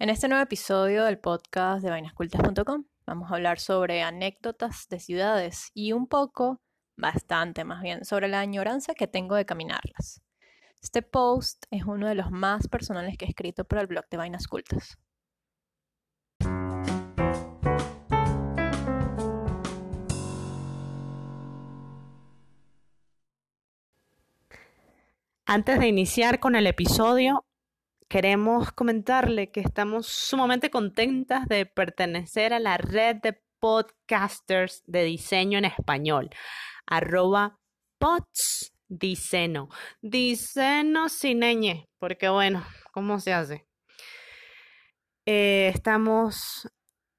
En este nuevo episodio del podcast de vainascultas.com vamos a hablar sobre anécdotas de ciudades y un poco, bastante más bien, sobre la añoranza que tengo de caminarlas. Este post es uno de los más personales que he escrito para el blog de Vainas Cultas. Antes de iniciar con el episodio, queremos comentarle que estamos sumamente contentas de pertenecer a la red de podcasters de diseño en español, arroba pods Diceno. Sin ñ, porque bueno, ¿cómo se hace? Eh, estamos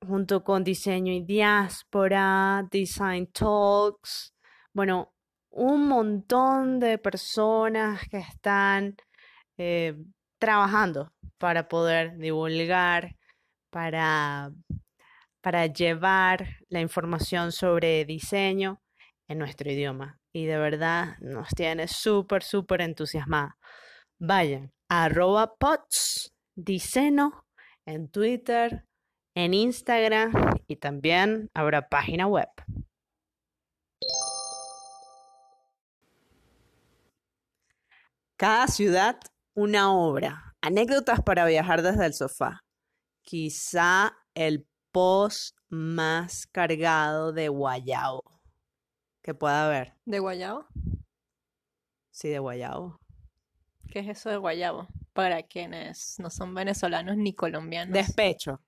junto con Diseño y Diáspora, Design Talks, bueno, un montón de personas que están eh, trabajando para poder divulgar, para, para llevar la información sobre diseño en nuestro idioma. Y de verdad nos tiene súper, súper entusiasmada. Vayan a arroba diceno en Twitter, en Instagram y también habrá página web. Cada ciudad una obra. Anécdotas para viajar desde el sofá. Quizá el post más cargado de guayabo que pueda haber. ¿De guayabo? Sí, de guayabo. ¿Qué es eso de guayabo? Para quienes no son venezolanos ni colombianos. Despecho.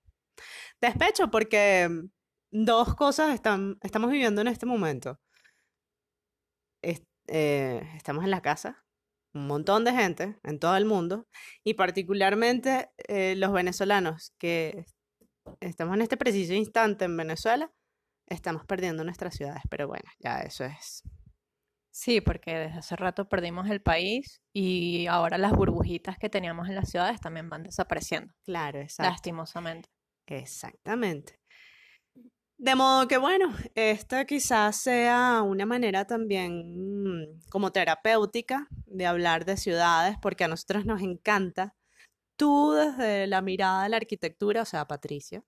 Despecho porque dos cosas están, estamos viviendo en este momento. Eh, estamos en la casa un montón de gente en todo el mundo y particularmente eh, los venezolanos que estamos en este preciso instante en Venezuela, estamos perdiendo nuestras ciudades, pero bueno, ya eso es. Sí, porque desde hace rato perdimos el país y ahora las burbujitas que teníamos en las ciudades también van desapareciendo. Claro, exacto. Lastimosamente. Exactamente. De modo que, bueno, esta quizás sea una manera también como terapéutica de hablar de ciudades, porque a nosotros nos encanta. Tú desde la mirada de la arquitectura, o sea, Patricia.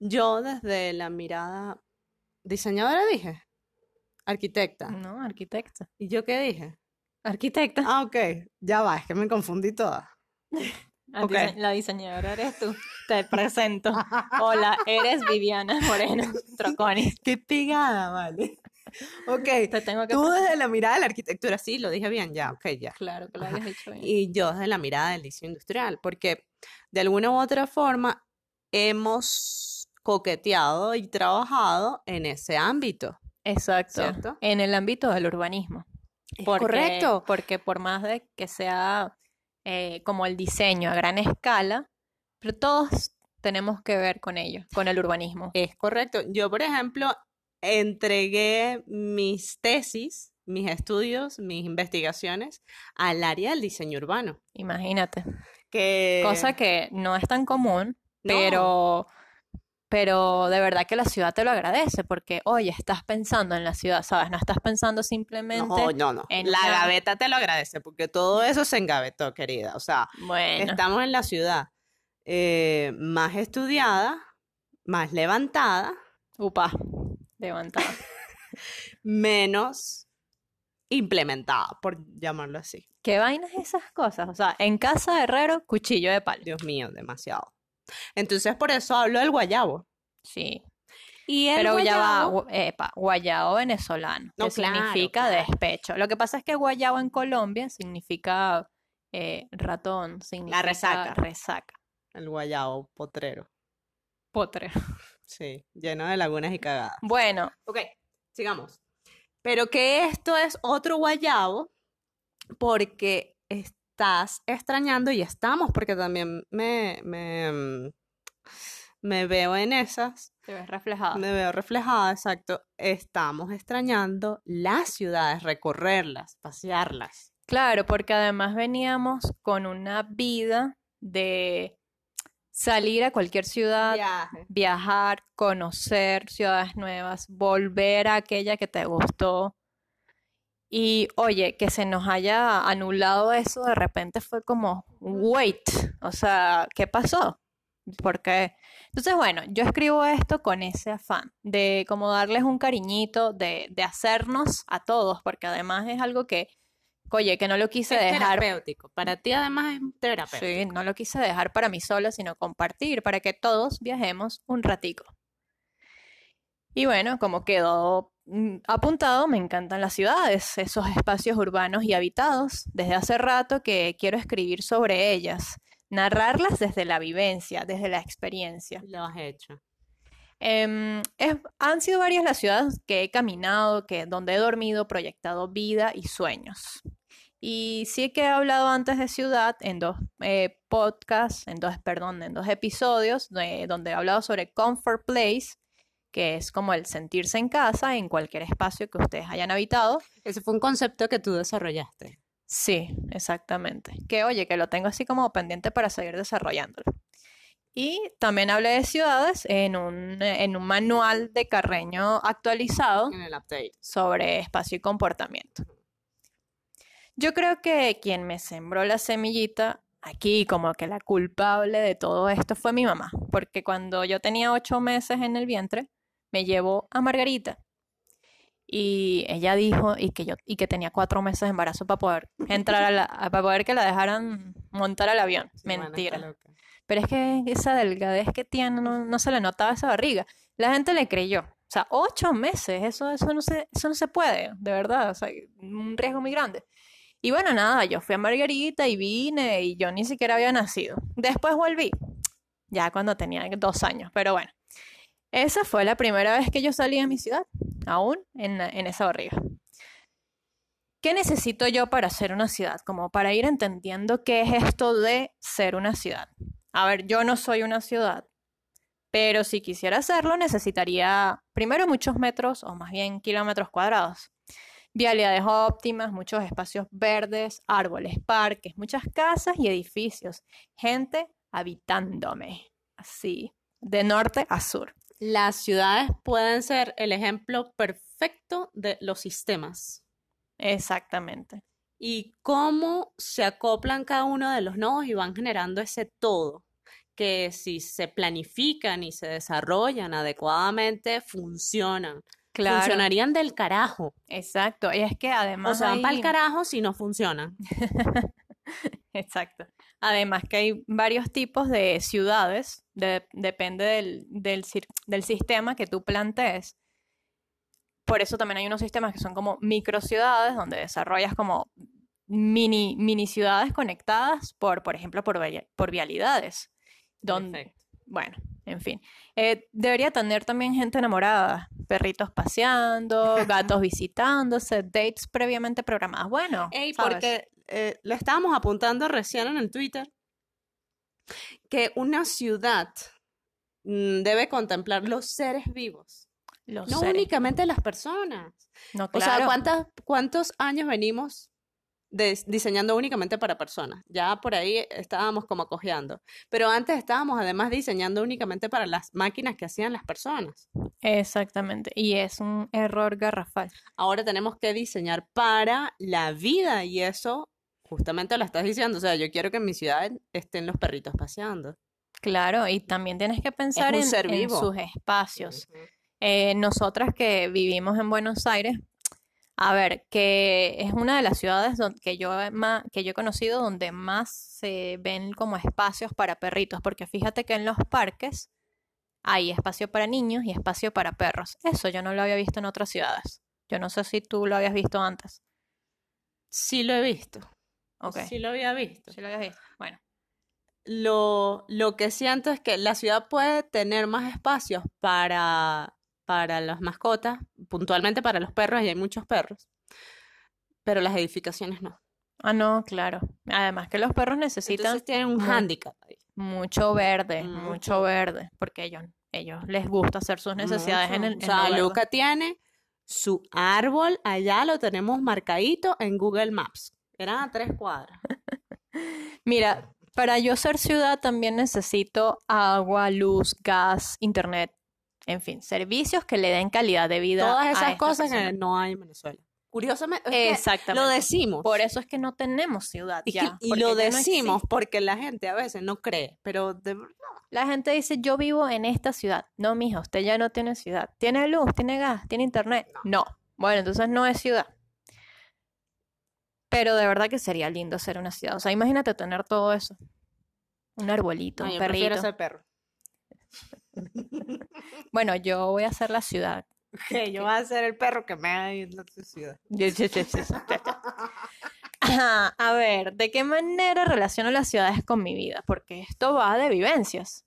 Yo desde la mirada diseñadora dije, arquitecta. No, arquitecta. ¿Y yo qué dije? Arquitecta. Ah, ok, ya va, es que me confundí toda. La diseñadora eres tú. Te presento. Hola, eres Viviana Moreno Troconi. Qué pegada, vale. Ok, Te tengo que tú desde la mirada de la arquitectura, sí, lo dije bien, ya, ok, ya. Claro que lo habías dicho bien. Y yo desde la mirada del diseño industrial, porque de alguna u otra forma hemos coqueteado y trabajado en ese ámbito. Exacto. ¿cierto? En el ámbito del urbanismo. correcto. Porque por más de que sea eh, como el diseño a gran escala, pero todos tenemos que ver con ello, con el urbanismo. Es correcto. Yo, por ejemplo, entregué mis tesis, mis estudios, mis investigaciones al área del diseño urbano. Imagínate. Que... Cosa que no es tan común, pero pero de verdad que la ciudad te lo agradece porque, oye, estás pensando en la ciudad, ¿sabes? No estás pensando simplemente no, no, no. en la gaveta te lo agradece porque todo eso se engavetó, querida. O sea, estamos en la ciudad eh, más estudiada, más levantada. Upa, levantada. menos implementada, por llamarlo así. ¿Qué vainas esas cosas? O sea, en casa de herrero, cuchillo de palo. Dios mío, demasiado. Entonces, por eso hablo del guayabo. Sí. Y el Pero guayabo, guayabo venezolano, que significa despecho. Lo que pasa es que guayabo en Colombia significa eh, ratón, significa La resaca. resaca. El guayabo potrero. Potrero. Sí, lleno de lagunas y cagadas. Bueno. Ok, sigamos. Pero que esto es otro guayabo porque estás extrañando y estamos, porque también me, me, mm, me veo en esas. Te ves reflejada. Me veo reflejada, exacto. Estamos extrañando las ciudades, recorrerlas, pasearlas. Claro, porque además veníamos con una vida de salir a cualquier ciudad, viajar, conocer ciudades nuevas, volver a aquella que te gustó Y oye, que se nos haya anulado eso de repente fue como, wait, o sea, ¿qué pasó? Porque, entonces, bueno, yo escribo esto con ese afán de como darles un cariñito, de, de hacernos a todos, porque además es algo que, oye, que no lo quise Es dejar. terapéutico. Para ti además es terapéutico. Sí, no lo quise dejar para mí sola, sino compartir para que todos viajemos un ratico. Y bueno, como quedó apuntado, me encantan las ciudades, esos espacios urbanos y habitados. Desde hace rato que quiero escribir sobre ellas, narrarlas desde la vivencia, desde la experiencia. Lo has hecho. Em, es- han sido varias las ciudades que he caminado, que, donde he dormido, proyectado vida y sueños. Y sí que he hablado antes de ciudad en dos eh, podcasts, en dos, perdón, en dos episodios, de- donde he hablado sobre Comfort Place, que es como el sentirse en casa en cualquier espacio que ustedes hayan habitado. Ese fue un concepto que tú desarrollaste. Sí, exactamente. Que oye, que lo tengo así como pendiente para seguir desarrollándolo. Y también hablé de ciudades en un, en un manual de Carreño actualizado En el update. sobre espacio y comportamiento. Yo creo que quien me sembró la semillita aquí, como que la culpable de todo esto fue mi mamá, porque cuando yo tenía ocho meses en el vientre, me llevó a Margarita. Y ella dijo y que yo y que tenía cuatro meses de embarazo para poder entrar a la, para poder que la dejaran montar al avión. Mentira. Pero es que esa delgadez que tiene, no, no se le notaba esa barriga. La gente le creyó. O sea, ocho meses, eso, eso, no se, eso no se puede, de verdad. O sea, un riesgo muy grande. Y bueno, nada, yo fui a Margarita y vine y yo ni siquiera había nacido. Después volví, ya cuando tenía dos años, pero bueno. Esa fue la primera vez que yo salí de mi ciudad, aún en, esa barriga. ¿Qué necesito yo para ser una ciudad? Como para ir entendiendo qué es esto de ser una ciudad. A ver, yo no soy una ciudad, pero si quisiera hacerlo necesitaría primero muchos metros o más bien kilómetros cuadrados. Vialidades óptimas, muchos espacios verdes, árboles, parques, muchas casas y edificios. Gente habitándome. Así, de norte a sur. Las ciudades pueden ser el ejemplo perfecto de los sistemas Exactamente. y cómo se acoplan cada uno de los nodos y van generando ese todo, que si se planifican y se desarrollan adecuadamente, funcionan. Claro. Funcionarían del carajo. Exacto. Y es que además. O sea, van para hay- el carajo si no funcionan. Exacto. Además que hay varios tipos de ciudades, de- depende del, del, del sistema que tú plantees. Por eso también hay unos sistemas que son como microciudades, donde desarrollas como mini, mini ciudades conectadas por, por ejemplo, por, por vialidades. Donde, Perfecto. bueno, en fin. Eh, debería tener también gente enamorada, perritos paseando, gatos visitándose, dates previamente programadas. Bueno, Ey, porque eh, lo estábamos apuntando recién en el Twitter, que una ciudad mm, debe contemplar los seres vivos, Los no seres. únicamente las personas. No, O sea, claro. ¿cuántas, ¿cuántos años venimos diseñando únicamente para personas? Ya por ahí estábamos como cojeando. Pero antes estábamos además diseñando únicamente para las máquinas que hacían las personas. Exactamente. Y es un error garrafal. Ahora tenemos que diseñar para la vida y eso justamente lo estás diciendo. O sea, yo quiero que en mi ciudad estén los perritos paseando. Claro, y también tienes que pensar en, sus espacios. Eh, nosotras que vivimos en Buenos Aires, a ver, que es una de las ciudades don- que yo, he ma- que yo he conocido donde más se ven como espacios para perritos, porque fíjate que en los parques hay espacio para niños y espacio para perros. Eso yo no lo había visto en otras ciudades. Yo no sé si tú lo habías visto antes. Sí lo he visto. Ok. Sí lo había visto. Sí lo habías visto. Bueno. Lo, lo que siento es que la ciudad puede tener más espacios para, para las mascotas, puntualmente para los perros, y hay muchos perros, pero las edificaciones no. Ah, no, claro. Además que los perros necesitan Entonces tienen un hándicap mucho verde, Mucho. mucho verde, porque ellos, ellos les gusta hacer sus necesidades en el O en sea, lo verde. Luca tiene su árbol, allá lo tenemos marcadito en Google Maps. Eran a tres cuadras. Mira, para yo ser ciudad también necesito agua, luz, gas, internet, en fin, servicios que le den calidad de vida Todas esas cosas persona. que no hay en Venezuela. Curiosamente, Exactamente. lo decimos. Por eso es que no tenemos ciudad y, que- ya. y lo no decimos porque la gente a veces no cree, pero de verdad. La gente dice, yo vivo en esta ciudad. No, mija, usted ya no tiene ciudad. ¿Tiene luz? ¿Tiene gas? ¿Tiene internet? No. Bueno, entonces no es ciudad. Pero de verdad que sería lindo ser una ciudad. O sea, imagínate tener todo eso. Un arbolito, No, un yo prefiero perrito. ser perro. Bueno, yo voy a ser la ciudad. Yo voy a ser el perro que me haga ir a la ciudad. Ajá, A ver, ¿de qué manera relaciono las ciudades con mi vida? Porque esto va de vivencias.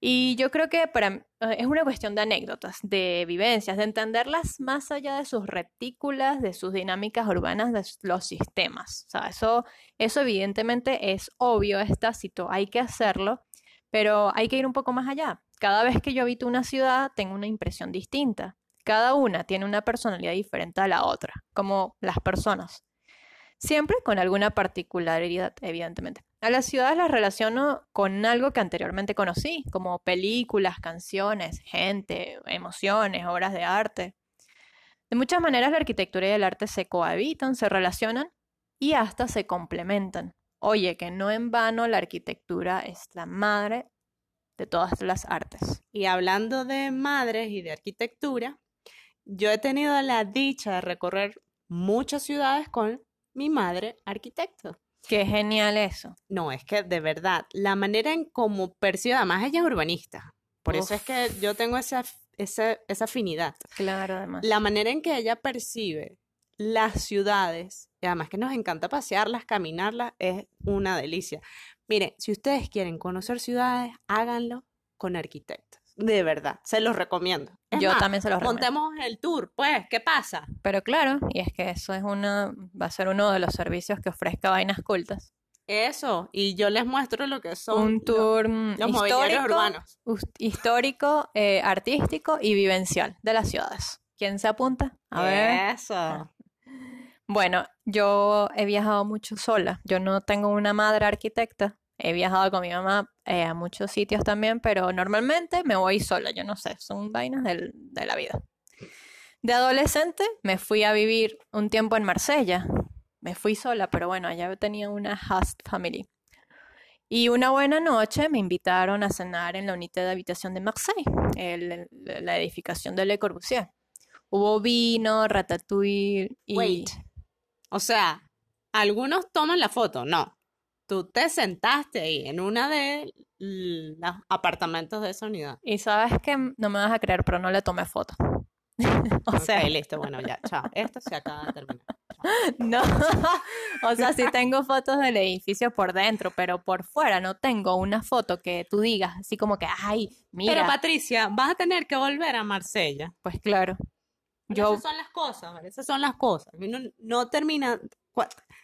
Y yo creo que para, es una cuestión de anécdotas, de vivencias, de entenderlas más allá de sus retículas, de sus dinámicas urbanas, de los sistemas. O sea, eso, eso evidentemente es obvio, es tácito, hay que hacerlo, pero hay que ir un poco más allá. Cada vez que yo habito una ciudad, tengo una impresión distinta. Cada una tiene una personalidad diferente a la otra, como las personas. Siempre con alguna particularidad, evidentemente. A las ciudades las relaciono con algo que anteriormente conocí, como películas, canciones, gente, emociones, obras de arte. De muchas maneras la arquitectura y el arte se cohabitan, se relacionan y hasta se complementan. Oye, que no en vano la arquitectura es la madre de todas las artes. Y hablando de madres y de arquitectura, yo he tenido la dicha de recorrer muchas ciudades con mi madre arquitecto. Qué genial eso. No, es que de verdad, la manera en cómo percibe, además ella es urbanista, por eso es que yo tengo esa, esa, esa afinidad. Claro, además. La manera en que ella percibe las ciudades, y además que nos encanta pasearlas, caminarlas, es una delicia. Miren, si ustedes quieren conocer ciudades, háganlo con arquitectos. De verdad, se los recomiendo. Es Yo más, también se los recomiendo. montemos el tour, pues, ¿qué pasa? Pero claro, y es que eso es una, va a ser uno de los servicios que ofrezca Vainas Cultas. Eso, y yo les muestro lo que son Un tour mm, los mobiliarios histórico, urbanos. histórico, eh, artístico y vivencial de las ciudades. ¿Quién se apunta? A ver. Eso. Bueno, yo he viajado mucho sola. Yo no tengo una madre arquitecta. He viajado con mi mamá eh, a muchos sitios también, pero normalmente me voy sola. Yo no sé, son vainas del- de la vida. De adolescente me fui a vivir un tiempo en Marsella. Me fui sola, pero bueno, allá tenía una host family. Y una buena noche me invitaron a cenar en la unidad de habitación de Marseille, el- la edificación de Le Corbusier. Hubo vino, ratatouille y... Wait. O sea, algunos toman la foto, no. Tú te sentaste ahí en una de los apartamentos de esa unidad. Y sabes que no me vas a creer, pero no le tomé foto. o sea, listo, bueno, ya, chao. Esto se acaba de terminar. no. o sea, sí tengo fotos del edificio por dentro, pero por fuera no tengo una foto que tú digas así como que, ay, mira. Pero Patricia, vas a tener que volver a Marsella. Pues claro. Yo, Esas son las cosas, ¿vale? Esas son las cosas. No, no termina.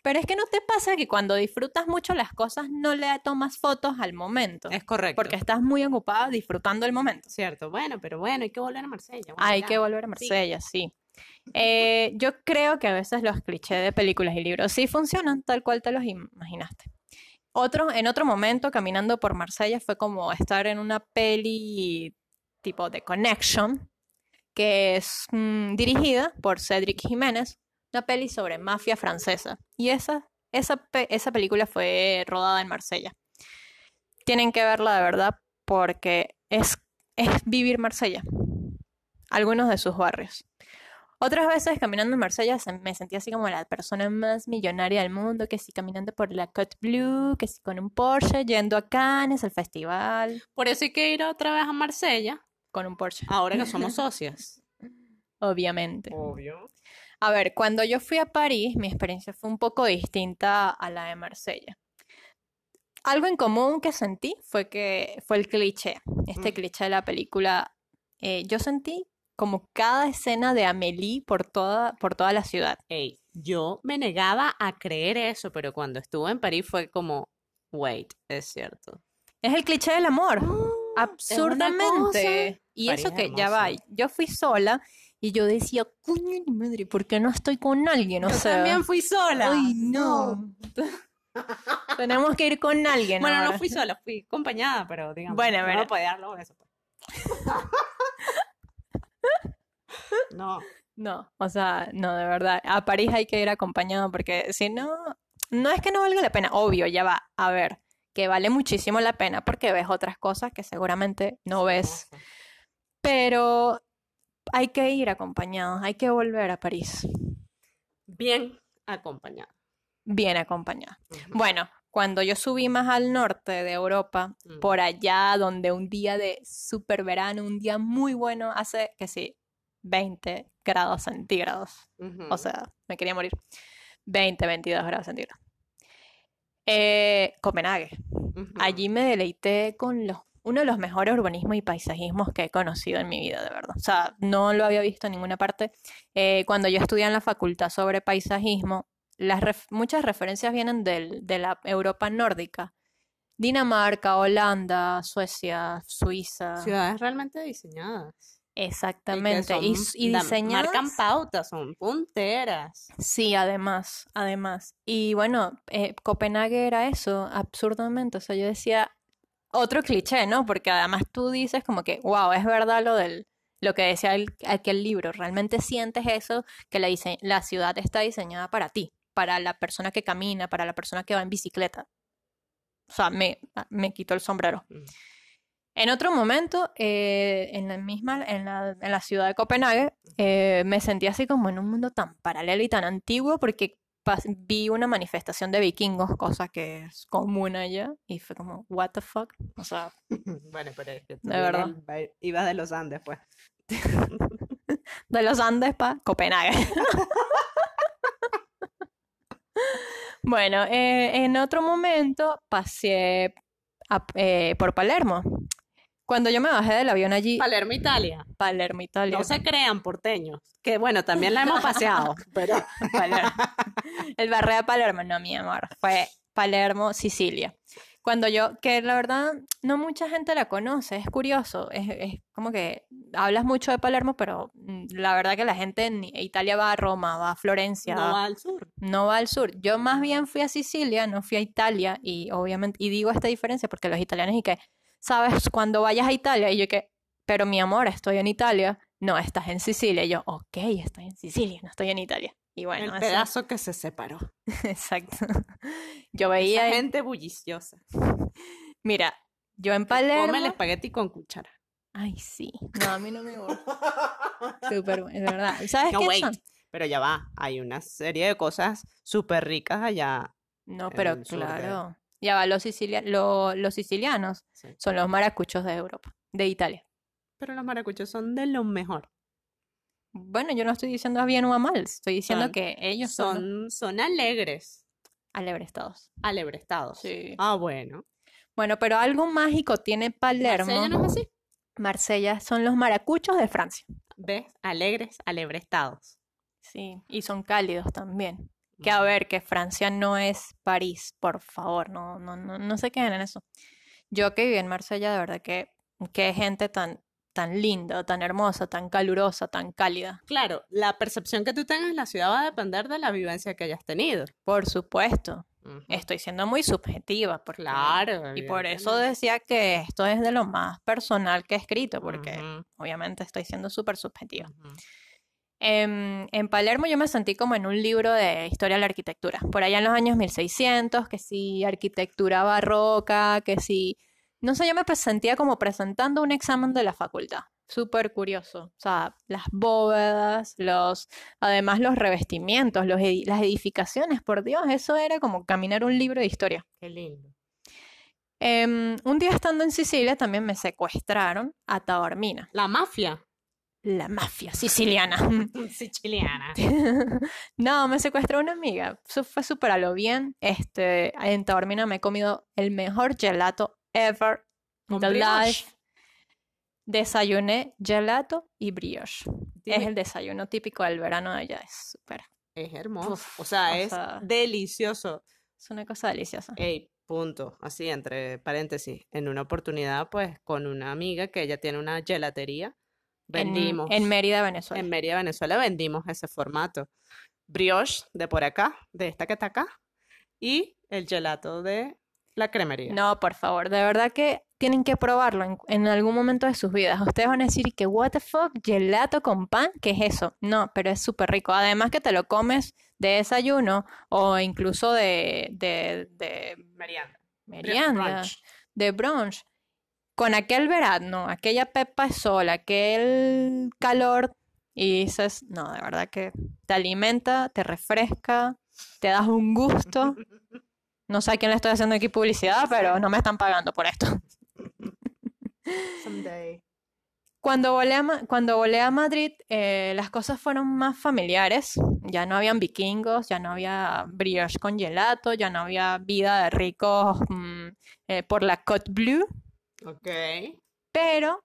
Pero es que no te pasa que cuando disfrutas mucho las cosas no le tomas fotos al momento, Es correcto. porque estás muy ocupada disfrutando el momento. Cierto, bueno, pero bueno, hay que volver a Marsella. Hay ya. que volver a Marsella, sí. Eh, yo creo que a veces los clichés de películas y libros sí funcionan tal cual te los imaginaste. Otro, en otro momento, caminando por Marsella, fue como estar en una peli tipo de Connection, que es mm, dirigida por Cedric Jiménez, una peli sobre mafia francesa. Y esa, esa, esa película fue rodada en Marsella. Tienen que verla de verdad porque es, es vivir Marsella algunos de sus barrios. Otras veces caminando en Marsella se- me sentía así como la persona más millonaria del mundo, que sí caminando por la Côte Blue, que sí con un Porsche, yendo a Cannes, al festival, Por eso hay que ir otra vez a Marsella, con un Porsche, ahora que somos socias. obviamente. Obvio. A ver, cuando yo fui a París, mi experiencia fue un poco distinta a la de Marsella. Algo en común que sentí fue que fue el cliché, este Mm. cliché de la película. Eh, yo sentí como cada escena de Amélie por toda, por toda la ciudad. Ey, yo me negaba a creer eso, pero cuando estuve en París fue como, wait, es cierto. Es el cliché del amor, una absurdamente. Y París eso es que ya va, yo fui sola y yo decía, coño mi madre, ¿por qué no estoy con alguien? O Yo sea, también fui sola. ay, no. Tenemos que ir con alguien. Bueno, no fui sola, fui acompañada, pero digamos, Bueno, no bueno. me podía dar los besos. pues. No, No, o sea, no, de verdad. A París hay que ir acompañado porque si no, no es que no valga la pena. Obvio, ya va. A ver, que vale muchísimo la pena porque ves otras cosas que seguramente no ves. Pero hay que ir acompañados, hay que volver a París Bien acompañado. bien acompañados. Ujú. Bueno, cuando yo subí más al norte de Europa, Mm. por allá donde un día de super verano, un día muy bueno, hace que sí, 20 grados centígrados. O sea, me quería morir. 20, 22 grados centígrados. Eh, Copenhague. Allí me deleité con los, uno de los mejores urbanismos y paisajismos que he conocido en mi vida, de verdad. O sea, no lo había visto en ninguna parte. Eh, cuando yo estudié en la facultad sobre paisajismo, las ref- muchas referencias vienen del- de la Europa nórdica. Dinamarca, Holanda, Suecia, Suiza. Ciudades realmente diseñadas. Exactamente. Y, y da- diseñadas. Marcan pautas, son punteras. Sí, además, además. Y bueno, eh, Copenhague era eso, absurdamente. O sea, yo decía, otro cliché, ¿no? Porque además tú dices como que, wow, es verdad lo del, lo que decía el- aquel libro. Realmente sientes eso, que la, dise- la ciudad está diseñada para ti, para la persona que camina, para la persona que va en bicicleta. O sea, me, me quito el sombrero. Mm. En otro momento, eh, en la misma, en la, en la ciudad de Copenhague, eh, me sentí así como en un mundo tan paralelo y tan antiguo porque vi una manifestación de vikingos, cosa que es común allá, y fue como, what the fuck? O sea, Bueno, pero es que tú De verdad. ibas de los Andes, pues. de los Andes para Copenhague. Bueno, eh, en otro momento pasé a- eh, por Palermo. Cuando yo me bajé del avión allí, Palermo, Italia. Palermo, Italia. No se crean porteños. Que bueno, también la hemos paseado, pero Palermo. El barrio de Palermo, no, mi amor. Fue Palermo, Sicilia. Cuando yo, que la verdad no mucha gente la conoce, es curioso. Es, es como que hablas mucho de Palermo, pero mm, la verdad que la gente en Italia va a Roma, va a Florencia, no va al sur. no va al sur. Yo más bien fui a Sicilia, no fui a Italia, y obviamente, y digo esta diferencia porque los italianos y que, ¿sabes? Cuando vayas a Italia, y yo que, pero mi amor, estoy en Italia. No, estás en Sicilia. Y yo, ok, estoy en Sicilia, no estoy en Italia. Y bueno, el eso- pedazo que se separó. exacto. Yo Esa veía, en- gente bulliciosa. mira, yo en Come el Palermo. espagueti con cuchara. Ay, sí. No, a mí no me gusta. Súper bueno, es verdad. ¿Sabes No, qué wait. son? Pero ya va, hay una serie de cosas súper ricas allá. No, pero de- claro. Ya va, los, sicilia- lo- los sicilianos Sí. son los maracuchos de Europa, de Italia. Pero los maracuchos son de lo mejor. Bueno, yo no estoy diciendo a bien o a mal, estoy diciendo Son- que ellos son, Son, son alegres, alebrestados. alebrestados. Sí. Ah, bueno. Bueno, pero algo mágico tiene Palermo. Marsella no es así. Marsella son los maracuchos de Francia. ¿Ves? Alegres, alebrestados. Sí, y son cálidos también. Que a ver, que Francia no es París, por favor, no, no, no, no se queden en eso. Yo que viví en Marsella, de verdad que qué gente tan, tan linda, tan hermosa, tan calurosa, tan cálida. Claro, la percepción que tú tengas de la ciudad va a depender de la vivencia que hayas tenido. Por supuesto, estoy siendo muy subjetiva, porque, Claro. y por eso decía que esto es de lo más personal que he escrito, porque obviamente estoy siendo súper subjetiva. En, en Palermo yo me sentí como en un libro de historia de la arquitectura. Por allá en los años 1600, que si arquitectura barroca, que si... No sé, yo me sentía como presentando un examen de la facultad. Súper curioso. O sea, las bóvedas, los... Además los revestimientos, los las edificaciones, por Dios, eso era como caminar un libro de historia. Qué lindo. Em, un día estando en Sicilia también me secuestraron a Taormina, La mafia la mafia siciliana. siciliana. No, me secuestró una amiga. Eso fue súper a lo bien. Este, en Taormina me he comido el mejor gelato ever in the life. Desayuné gelato y brioche. Es el desayuno típico del verano de allá. Es súper. es hermoso. Uf, o sea, es sea- delicioso. Es una cosa deliciosa. Ey, punto. Así, entre paréntesis. En una oportunidad, pues, con una amiga que ella tiene una gelatería, En, vendimos. en Mérida, Venezuela. En Mérida, Venezuela, vendimos ese formato. Brioche de por acá, de esta que está acá, y el gelato de la cremería. No, por favor, de verdad que tienen que probarlo en, en algún momento de sus vidas. Ustedes van a decir que, what the fuck, gelato con pan, ¿qué es eso? No, pero es súper rico. Además que te lo comes de desayuno o incluso de, de, de Merienda. merienda, brunch. de brunch. Con aquel verano, aquella pepa de sol, aquel calor, y dices, no, de verdad que te alimenta, te refresca, te das un gusto. No sé a quién le estoy haciendo aquí publicidad, pero no me están pagando por esto. Someday. Cuando volé a, Ma- cuando volé a Madrid, eh, las cosas fueron más familiares. Ya no habían vikingos, ya no había brioche con gelato, ya no había vida de ricos mm, eh, por la Côte Bleue, Ok. pero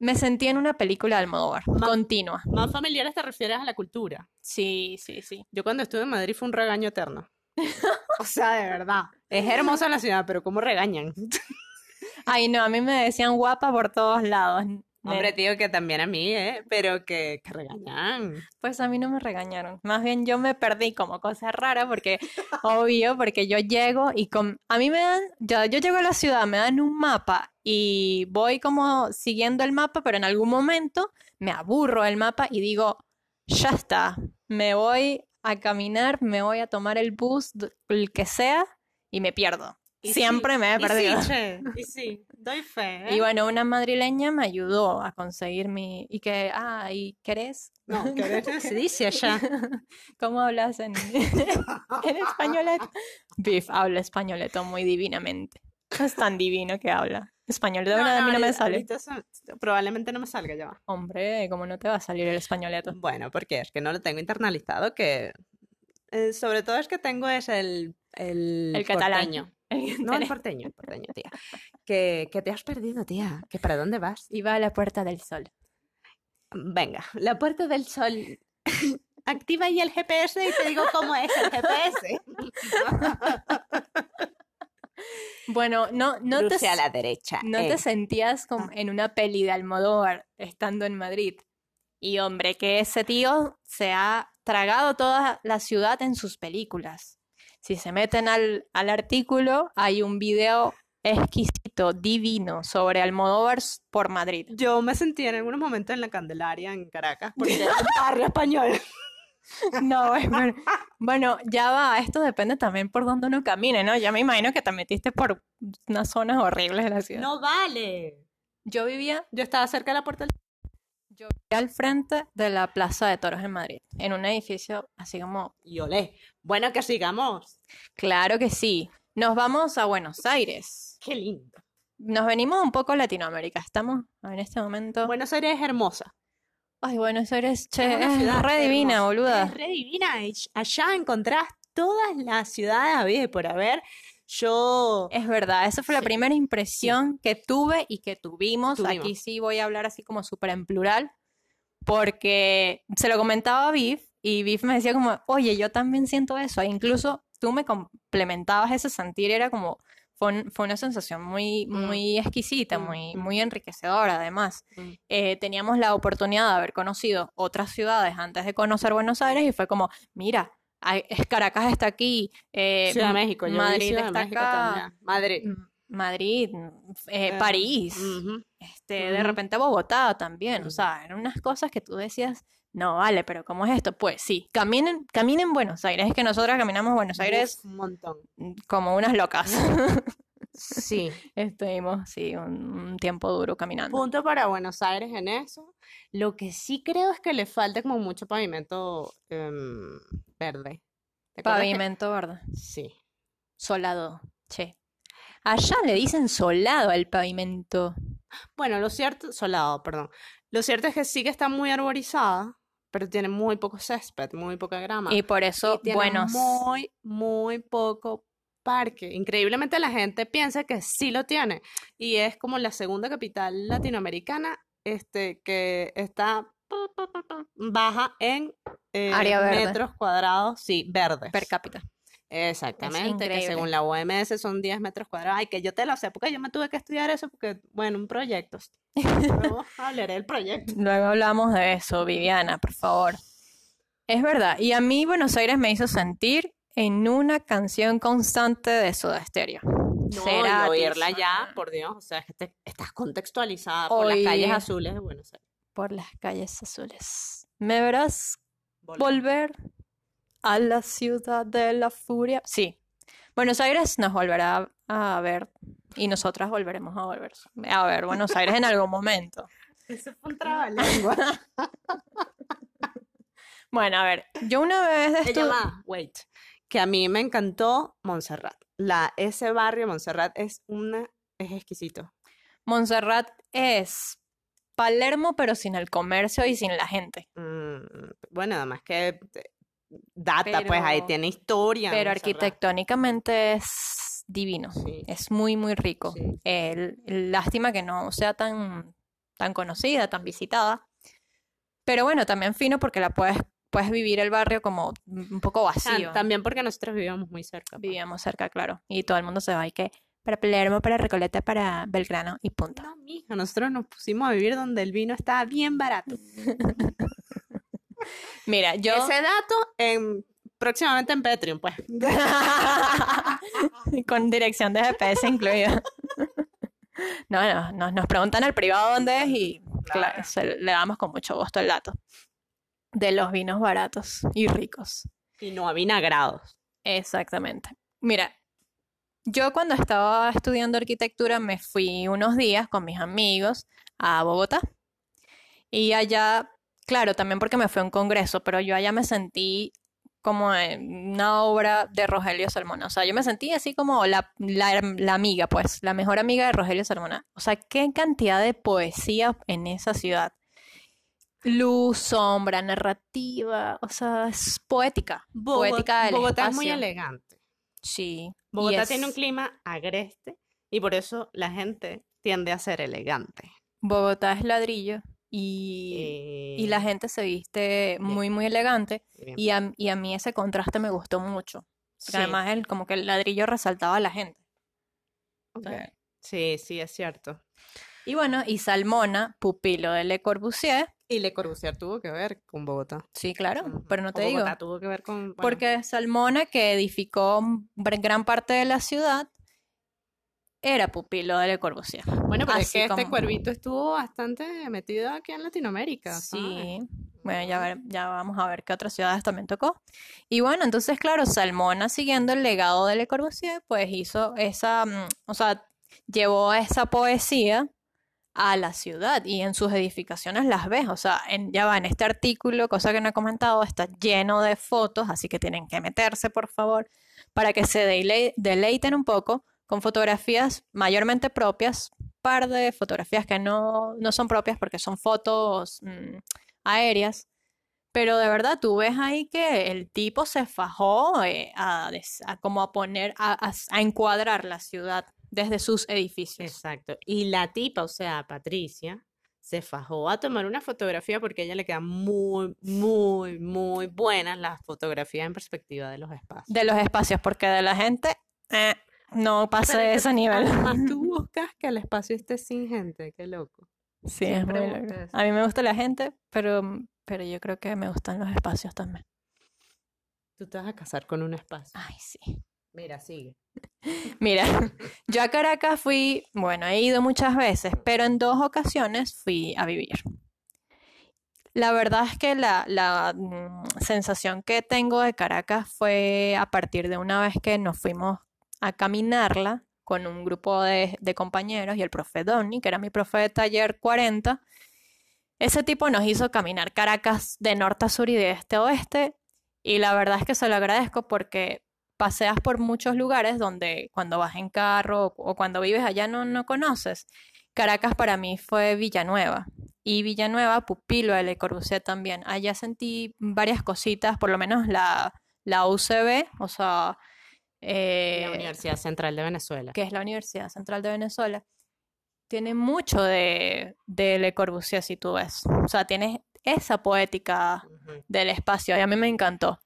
me sentí en una película de Almodóvar, continua. Más familiares te refieres a la cultura. Sí, sí, sí. Yo cuando estuve en Madrid fue un regaño eterno. O sea, de verdad. Es hermosa la ciudad, pero ¿cómo regañan? Ay, no, a mí me decían guapa por todos lados. Hombre, tío, que también a mí, ¿eh? Pero que, que regañan. Pues a mí no me regañaron. Más bien yo me perdí como cosa rara porque, obvio, porque yo llego y con... A mí me dan, yo, yo llego a la ciudad, me dan un mapa y voy como siguiendo el mapa, pero en algún momento me aburro del mapa y digo, ya está, me voy a caminar, me voy a tomar el bus, el que sea, y me pierdo. Y Siempre sí, me he y sí, perdido. che, y sí, doy fe, ¿eh? Y bueno, una madrileña me ayudó a conseguir mi... Y que, ah, ¿y querés? No, que se dice allá. ¿Cómo hablas en, en españoleto? Biff habla españoleto muy divinamente. Es tan divino que habla. Españoleto No, a mí no me sale. probablemente no me salga ya. Hombre, ¿cómo no te va a salir el españoleto? Bueno, porque es que no lo tengo internalizado, que eh, sobre todo es que tengo es el, el, El catalán. No, el porteño, el porteño, tía. Que, que te has perdido, tía. ¿Que para dónde vas? Va a la puerta del sol. Venga, la puerta del sol. Activa ahí el GPS y te digo cómo es el GPS. Bueno, no, no te, a la derecha. no eh. te sentías como en una peli de Almodóvar estando en Madrid. Y hombre, que ese tío se ha tragado toda la ciudad en sus películas. Si se meten al, al artículo, hay un video exquisito, divino, sobre Almodóvar por Madrid. Yo me sentí en algunos momentos en la Candelaria, en Caracas, porque era un barrio español. No, ver- bueno, ya va, esto depende también por dónde uno camine, ¿no? Ya me imagino que te metiste por unas zonas horribles de la ciudad. No vale. Yo vivía Yo estaba cerca de la puerta del Yo vivía al frente de la Plaza de Toros en Madrid, en un edificio así como, y olé. Bueno, que sigamos. claro que sí. Nos vamos a Buenos Aires. Qué lindo. Nos venimos un poco a Latinoamérica. Estamos en este momento. Buenos Aires es hermosa. Ay, Buenos Aires, che, Es ciudad re divina, hermosa. boluda. Es re divina. Allá encontrás todas las ciudades y por haber. Yo. Es verdad, esa fue la Sí. primera impresión que tuve y que tuvimos. Aquí sí voy a hablar así como súper en plural, porque se lo comentaba a Viv y Viv me decía como, oye, yo también siento eso. E incluso tú me complementabas ese sentir, era como, fue, un- fue una sensación muy, Mm. muy exquisita, Mm, muy, muy enriquecedora además. Mm. Eh, teníamos la oportunidad de haber conocido otras ciudades antes de conocer Buenos Aires y fue como, mira, Caracas está aquí, eh, Ciudad de México. Yo Madrid Ciudad de está México acá. también. Madrid. Madrid, eh, París, este, de repente Bogotá también, o sea, eran unas cosas que tú decías, no vale, pero ¿cómo es esto? Pues sí, caminen, caminen Buenos Aires, es que nosotras caminamos Buenos Aires un montón. como unas locas. Sí. Estuvimos, sí, un, tiempo duro caminando. Punto para Buenos Aires en eso. Lo que sí creo es que le falta como mucho pavimento em, verde. ¿Te acuerdas que- Pavimento verde, Sí. solado, che. Allá le dicen solado al pavimento. Bueno, lo cierto, solado, perdón. Lo cierto es que sí que está muy arborizada, pero tiene muy poco césped, muy poca grama. Y por eso, Y tiene buenos. muy, muy poco parque. Increíblemente la gente piensa que sí lo tiene. Y es como la segunda capital latinoamericana este, que está baja en eh, metros cuadrados, sí, verdes. per cápita. Exactamente, que según la OMS son 10 metros cuadrados. Ay, que yo te lo sé, porque yo me tuve que estudiar eso, porque, bueno, un proyecto. Luego hablaré del proyecto. Luego hablamos de eso, Viviana, por favor. Es verdad, y a mí Buenos Aires me hizo sentir en una canción constante de Soda Stereo. No, y oírla ya, por Dios, o sea, es que te- estás contextualizada por las calles azules de Buenos Aires. por las calles azules. ¿Me verás Volver. volver a la ciudad de la furia? Sí. Buenos Aires nos volverá a ver y nosotras volveremos a volver a ver Buenos Aires en algún momento. Ese fue un trabalengua. Bueno, a ver, yo una vez estu- llama, wait, que a mí me encantó Montserrat. La, ese barrio Montserrat es una, es exquisito. Montserrat es Palermo, pero sin el comercio y sin la gente. Mm, bueno, además que data, pues ahí Pero- tiene historia. Pero arquitectónicamente es divino. Sí. Es muy, muy rico. Sí. El- lástima que no sea tan, tan conocida, tan visitada. Pero bueno, también fino porque la puedes, puedes vivir el barrio como un poco Ah, vacío. También porque nosotros vivíamos muy cerca. pues. Vivíamos cerca, claro. Y todo el mundo se va y que para Palermo, para Recoleta, para Belgrano y punto. No, mija, nosotros nos pusimos a vivir donde el vino estaba bien barato. Mira, yo... Ese dato en, próximamente en Patreon, pues. Con dirección de GPS incluida. No, no, no, nos preguntan al privado dónde es y Claro. le damos con mucho gusto el dato de los vinos baratos y ricos. Y no avinagrados. Exactamente. Mira, yo cuando estaba estudiando arquitectura me fui unos días con mis amigos a Bogotá. Y allá, claro, también porque me fui a un congreso, pero yo allá me sentí como en una obra de Rogelio Salmona. O sea, yo me sentí así como la, la, la amiga, pues, la mejor amiga de Rogelio Salmona. O sea, qué cantidad de poesía en esa ciudad. Luz, sombra, narrativa, o sea, es poética. poética del Bogotá es muy elegante. Sí. Bogotá tiene un clima agreste y por eso la gente tiende a ser elegante. Bogotá es ladrillo y, y la Eh, gente se viste muy, muy elegante. Y a, y a mí ese contraste me gustó mucho. Sí, además el, como que el ladrillo resaltaba a la gente. Sí, sí, es cierto. Y bueno, y Salmona, pupilo de Le Corbusier, Y Le Corbusier tuvo que ver con Bogotá. sí, claro, pero no O te digo. Bogotá tuvo que ver con... bueno, Porque Salmona, que edificó gran parte de la ciudad, era pupilo de Le Corbusier. Bueno, pero es que este cuervito estuvo bastante metido aquí en Latinoamérica, ¿sabes? Sí, bueno, ya, ver- ya vamos a ver qué otras ciudades también tocó. Y bueno, entonces, claro, Salmona, siguiendo el legado de Le Corbusier, pues hizo esa, mm, o sea, llevó esa poesía a la ciudad y en sus edificaciones las ves, o sea, en, ya va, en este artículo, cosa que no he comentado, está lleno de fotos, así que tienen que meterse, por favor, para que se dele- deleiten un poco con fotografías mayormente propias, par de fotografías que no, no son propias porque son fotos mm, aéreas, pero de verdad tú ves ahí que el tipo se fajó eh, a, a como a poner, a, a a encuadrar la ciudad desde sus edificios. Exacto. Y la tipa, o sea, Patricia, se fajó a tomar una fotografía porque a ella le quedan muy, muy, muy buenas las fotografías en perspectiva de los espacios. De los espacios, porque de la gente eh, no pasa Pero de es ese nivel. Además, tú buscas que el espacio esté sin gente, qué loco. Sí, es siempre muy busca loco. A mí me gusta la gente, pero, pero yo creo que me gustan los espacios también. Tú te vas a casar con un espacio. Ay, sí. Mira, sigue. Mira, yo a Caracas fui, bueno, he ido muchas veces, pero en dos ocasiones fui a vivir. La verdad es que la, la, mm, sensación que tengo de Caracas fue a partir de una vez que nos fuimos a caminarla con un grupo de, compañeros y el profe Donny, que era mi profe de taller 40. Ese tipo nos hizo caminar Caracas de norte a sur y de este a oeste. Y la verdad es que se lo agradezco porque paseas por muchos lugares donde cuando vas en carro o, cuando vives allá no, no conoces. Caracas para mí fue Villanueva. Y Villanueva, pupilo Le Corbusier también. Allá sentí varias cositas, por lo menos la, la UCB, o sea, eh, La Universidad Central de Venezuela. que es la Universidad Central de Venezuela, tiene mucho de, de Le Corbusier, si tú ves. O sea, tiene esa poética del espacio. Y a mí me encantó.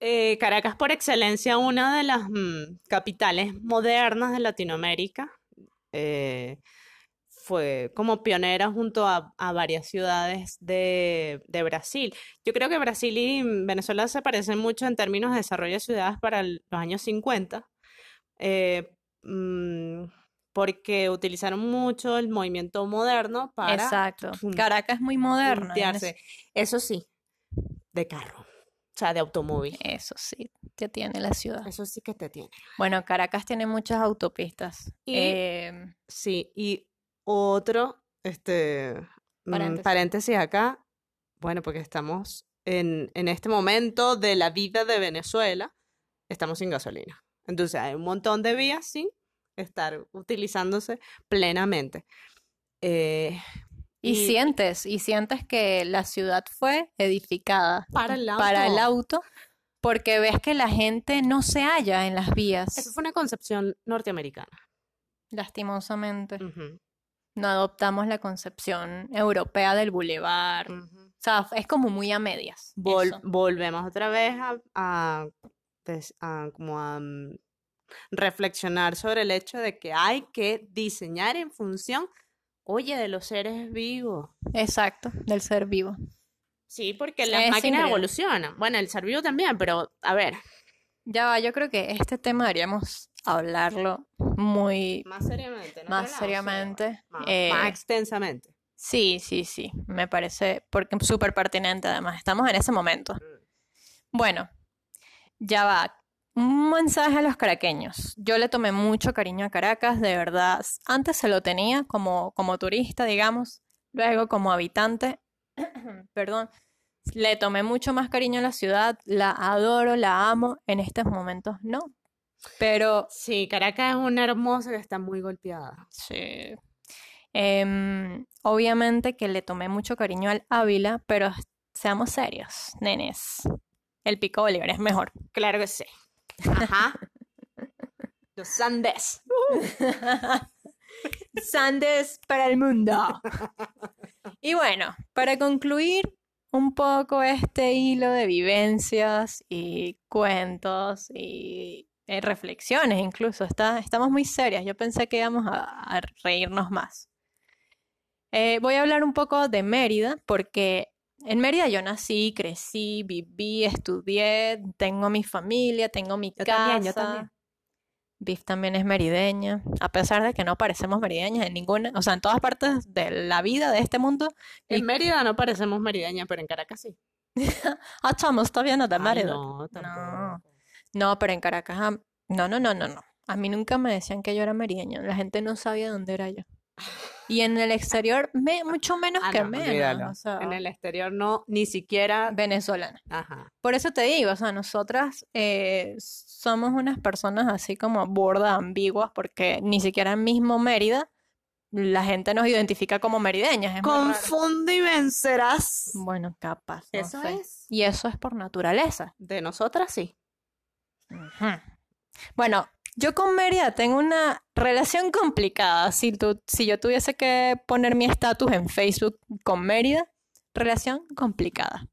Eh, Caracas, por excelencia, una de las mm, capitales modernas de Latinoamérica. eh, fue como pionera junto a, a varias ciudades de, de Brasil. Yo creo que Brasil y Venezuela se parecen mucho en términos de desarrollo de ciudades para el- los años 50, eh, mm, porque utilizaron mucho el movimiento moderno para Exacto. Caracas es muy moderna. Eso sí, de carro, o sea, de automóvil. Eso sí, que tiene la ciudad. Eso sí que te tiene. Bueno, Caracas tiene muchas autopistas. Y- Em, Sí, y otro, este, mm, Paréntesis. paréntesis acá, bueno, porque estamos en, en este momento de la vida de Venezuela, estamos sin gasolina. Entonces hay un montón de vías sin estar utilizándose plenamente. Eh, y, y- sientes, y sientes que la ciudad fue edificada para el para el auto. auto, porque ves que la gente no se halla en las vías, Eso fue una concepción norteamericana. lastimosamente. No adoptamos la concepción europea del bulevar. O sea, es como muy a medias. Vol- eso. volvemos otra vez a, a, pues, a como a mm, reflexionar sobre el hecho de que hay que diseñar en función, oye, de los seres vivos. Exacto, del ser vivo. Sí, porque las es máquinas evolucionan. Bueno, el ser vivo también, pero a ver, Ya va, yo creo que este tema deberíamos hablarlo muy más seriamente. en otro más seriamente. Más, eh, más extensamente. sí, sí, sí, me parece porque súper pertinente además. Estamos en ese momento. Bueno, ya va. Un mensaje a los caraqueños. Yo le tomé mucho cariño a Caracas, de verdad. Antes se lo tenía como, como turista, digamos. Luego como habitante, perdón, le tomé mucho más cariño a la ciudad. La adoro, la amo. En estos momentos no. Pero Sí, Caracas es una hermosa que está muy golpeada. Sí. Em, obviamente que le tomé mucho cariño al Ávila, pero seamos serios, nenes. El Pico Bolívar es mejor. Claro que sí. Ajá. Los Andes. Sandes para el mundo. Y bueno, para concluir un poco este hilo de vivencias y cuentos y eh, reflexiones incluso, está, estamos muy serias. Yo pensé que íbamos a, a reírnos más. Eh, voy a hablar un poco de Mérida porque en Mérida yo nací, crecí, viví, estudié, tengo mi familia, tengo mi Yo casa. también, yo también. Viv también es merideña, a pesar de que no parecemos merideñas en ninguna, o sea, en todas partes de la vida de este mundo. En Y- Mérida no parecemos merideñas, pero en Caracas sí. Ah, chamos, todavía no de Mérida. no, tampoco. No, pero en Caracas, ah, no, no, no, no, no. A mí nunca me decían que yo era merideña, la gente no sabía dónde era yo. Y en el exterior, me, mucho menos Ah, que no, menos, olvídalo. o sea, En el exterior no, ni siquiera. venezolana. Ajá. Por eso te digo, o sea, nosotras eh, somos unas personas así como burda, ambiguas, porque ni siquiera en mismo Mérida la gente nos identifica como merideñas. Es. Confunde y vencerás. Bueno, capaz, no Eso sé. es. Y eso es por naturaleza. De nosotras sí. Bueno, yo con Mérida tengo una relación complicada. Si, tú, si yo tuviese que poner mi estatus en Facebook con Mérida, relación complicada.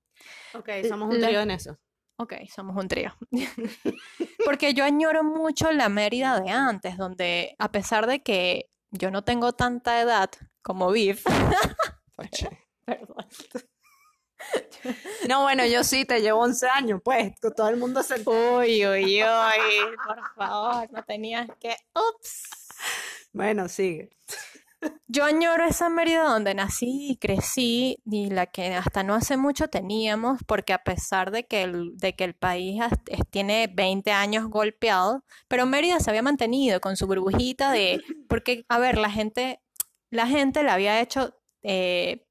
Ok, somos un trío en eso. Ok, somos un trío. Porque yo añoro mucho la Mérida de antes, donde a pesar de que yo no tengo tanta edad como Viv, perdón, No, bueno, yo sí te llevo 11 años, pues. que Todo el mundo se. uy, uy, uy, por favor, no tenías que, ups. Bueno, sigue. Yo añoro esa Mérida donde nací y crecí y la que hasta no hace mucho teníamos, porque a pesar de que el, de que el país tiene 20 años golpeado, pero Mérida se había mantenido con su burbujita de, porque, a ver, la gente, la gente le había hecho, eh,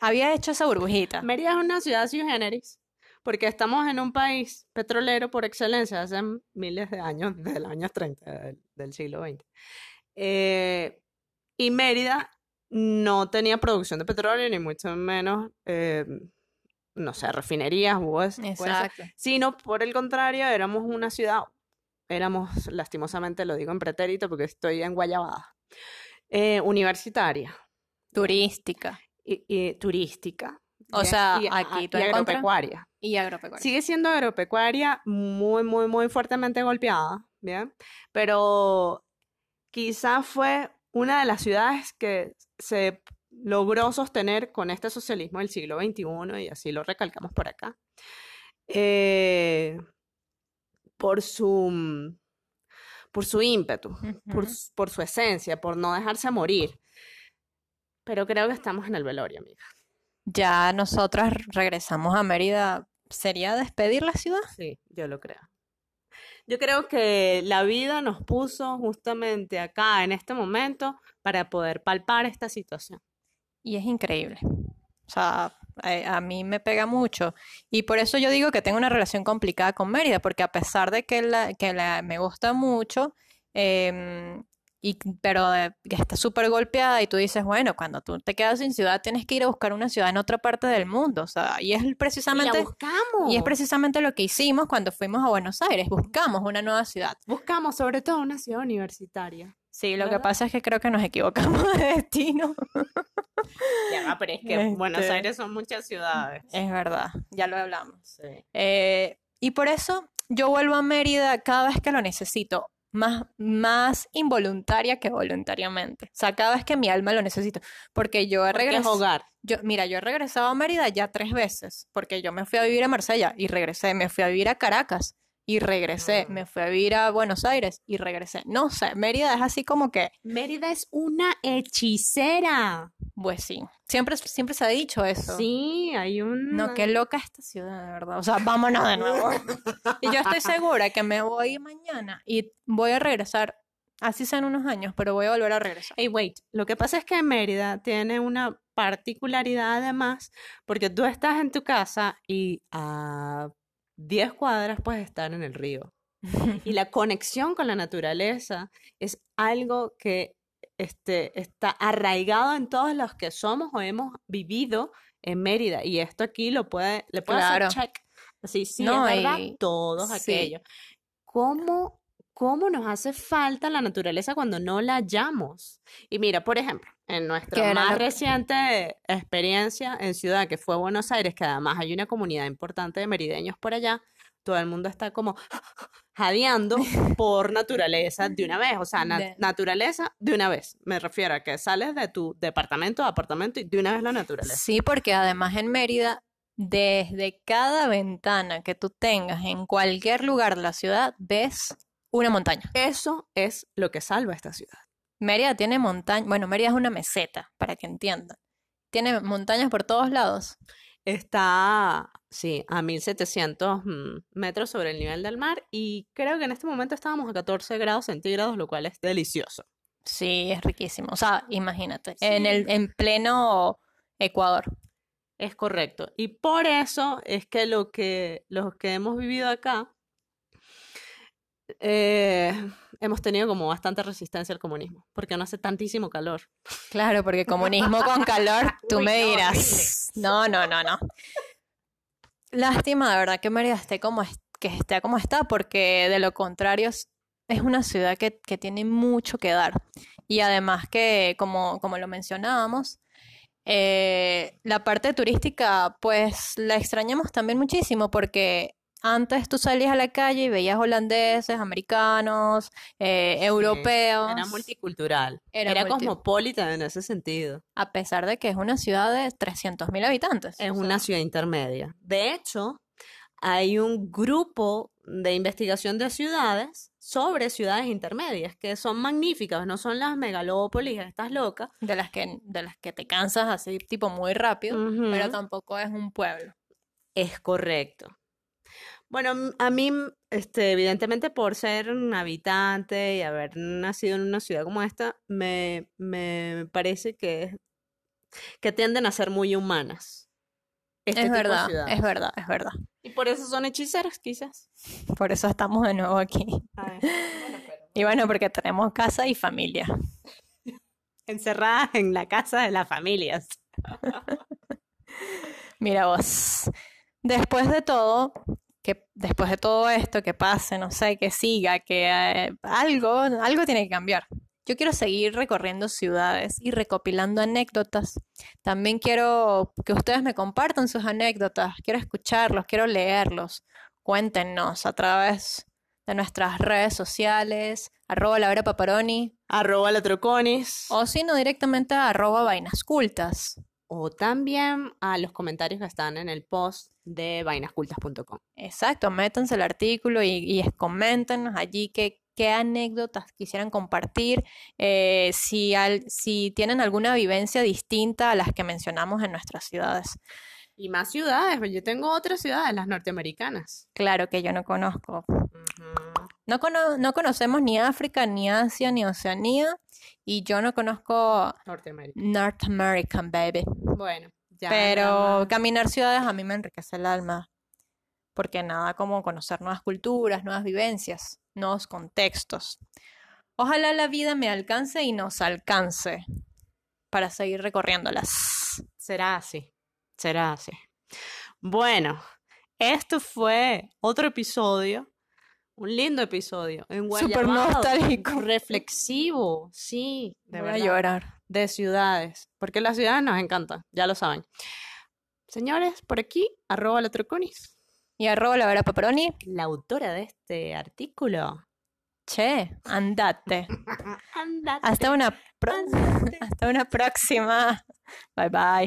había hecho esa burbujita. Mérida es una ciudad sui generis. Porque estamos en un país petrolero por excelencia hace miles de años, desde los años 30 del, del siglo XX. Eh, y Mérida no tenía producción de petróleo, ni mucho menos, eh, no sé, refinerías o eso, Exacto. sino por el contrario, éramos una ciudad, éramos, lastimosamente lo digo en pretérito porque estoy en Guayabada, eh, universitaria Turística y, y turística. O sea, y- aquí tú agropecuaria. y agropecuaria. Sigue siendo agropecuaria muy, muy, muy fuertemente golpeada, ¿bien? Pero quizá fue una de las ciudades que se logró sostener con este socialismo del siglo XXI, y así lo recalcamos por acá, eh, por su, por su ímpetu, por, por su esencia, por no dejarse morir. Pero creo que estamos en el velorio, amiga. Ya nosotras regresamos a Mérida. ¿Sería despedir la ciudad? Sí, yo lo creo. Yo creo que la vida nos puso justamente acá, en este momento, para poder palpar esta situación. Y es increíble. O sea, eh, a mí me pega mucho. Y por eso yo digo que tengo una relación complicada con Mérida, porque a pesar de que, la, que la- me gusta mucho, em, y, pero eh, que está súper golpeada y tú dices, bueno, cuando tú te quedas sin ciudad tienes que ir a buscar una ciudad en otra parte del mundo. O sea, y es Y la precisamente, buscamos. y es precisamente lo que hicimos cuando fuimos a Buenos Aires. Buscamos una nueva ciudad. Buscamos sobre todo una ciudad universitaria. Sí, lo que pasa es que creo que nos equivocamos de destino. Ya va, pero es que Buenos Este- Aires son muchas ciudades. Es verdad, ya lo hablamos. Sí. Eh, y por eso yo vuelvo a Mérida cada vez que lo necesito, más, más involuntaria que voluntariamente. O sea, cada vez que mi alma lo necesito. Porque yo he regresado. hogar. Yo, mira, yo he regresado a Mérida ya tres veces, porque yo me fui a vivir a Marsella y regresé, me fui a vivir a Caracas y regresé, Ah. me fui a vivir a Buenos Aires y regresé. No sé, Mérida es así como que, Mérida es una hechicera. pues sí, siempre, siempre se ha dicho eso. Sí, hay un... No, qué loca esta ciudad, de verdad. O sea, vámonos de nuevo. Y yo estoy segura que me voy mañana y voy a regresar, así sean unos años, pero voy a volver a regresar. Hey, wait. Lo que pasa es que Mérida tiene una particularidad además, porque tú estás en tu casa y a 10 cuadras puedes estar en el río. Y la conexión con la naturaleza es algo que este, está arraigado en todos los que somos o hemos vivido en Mérida. Y esto aquí lo puede, le puede Claro. hacer check. Así, sí, No, es verdad, y- todos sí. aquellos. ¿Cómo, cómo nos hace falta la naturaleza cuando no la hallamos? Y mira, por ejemplo, en ¿Qué nuestra más reciente experiencia en ciudad, que fue Buenos Aires, que además hay una comunidad importante de merideños por allá, todo el mundo está como jadeando por naturaleza de una vez, o sea, na- De- naturaleza de una vez. Me refiero a que sales de tu departamento a apartamento y de una vez la naturaleza. Sí, porque además en Mérida, desde cada ventana que tú tengas en cualquier lugar de la ciudad, ves una montaña. Eso es lo que salva esta ciudad. Mérida tiene montaña, bueno, Mérida es una meseta, para que entiendan. Tiene montañas por todos lados. Está, sí, a 1700 mm, metros sobre el nivel del mar y creo que en este momento estábamos a 14 grados centígrados, lo cual es delicioso. Sí, es riquísimo. O sea, imagínate, en el en pleno Ecuador. Es correcto. Y por eso es que lo que los que hemos vivido acá eh, hemos tenido como bastante resistencia al comunismo, porque no hace tantísimo calor. Claro, porque comunismo con calor, tú Uy, me no, dirás. No, no, no, no. Lástima, de verdad, que Mérida esté como, que esté como está, porque de lo contrario es, es una ciudad que, que tiene mucho que dar. Y además que, como, como lo mencionábamos, eh, la parte turística, pues la extrañamos también muchísimo, porque antes tú salías a la calle y veías holandeses, americanos, eh, europeos. Era multicultural, Era era, multi- cosmopolita en ese sentido. a pesar de que es una ciudad de 300.000 habitantes. Es o sea, una ciudad intermedia. De hecho, hay un grupo de investigación de ciudades sobre ciudades intermedias que son magníficas, no son las megalópolis, estas locas. de las que, de las que te cansas así, tipo muy rápido, pero tampoco es un pueblo. Es correcto. Bueno, a mí, este, evidentemente por ser un habitante y haber nacido en una ciudad como esta, me, me parece que, que tienden a ser muy humanas. Este es verdad, es verdad, es verdad. Y por eso son hechiceras, quizás. Por eso estamos de nuevo aquí. Y bueno, porque tenemos casa y familia. Encerradas en la casa de las familias. Mira vos, después de todo, que después de todo esto que pase, no sé, que siga, que eh, algo, algo tiene que cambiar. Yo quiero seguir recorriendo ciudades y recopilando anécdotas. También quiero que ustedes me compartan sus anécdotas. Quiero escucharlos, quiero leerlos. Cuéntenos a través de nuestras redes sociales, arroba Laura Paparoni, Arroba la Troconis. o si no, directamente a arroba Vainas Cultas. O también a los comentarios que están en el post de vainascultas.com. Exacto, métanse el artículo y, y coméntenos allí qué, qué anécdotas quisieran compartir, eh, si, al- si tienen alguna vivencia distinta a las que mencionamos en nuestras ciudades. Y más ciudades, yo tengo otras ciudades, las norteamericanas. Claro que yo no conozco. No, cono- no conocemos ni África, ni Asia, ni Oceanía, y yo no conozco Norteamérica. North American, baby. Bueno, ya Pero caminar ciudades a mí me enriquece el alma, porque nada como conocer nuevas culturas, nuevas vivencias, nuevos contextos. Ojalá la vida me alcance y nos alcance para seguir recorriéndolas. Será así, será así. Bueno, esto fue otro episodio, un lindo episodio, Súper enguayabado, nostálgico. reflexivo, sí, de Voy a verdad, llorar. de ciudades, porque las ciudades nos encantan, ya lo saben. Señores, por aquí, arroba la Troconis, Y arroba la vera paparoni. la autora de este artículo. Che, andate. Andate, Hasta una, pro- andate. hasta una próxima. Bye bye.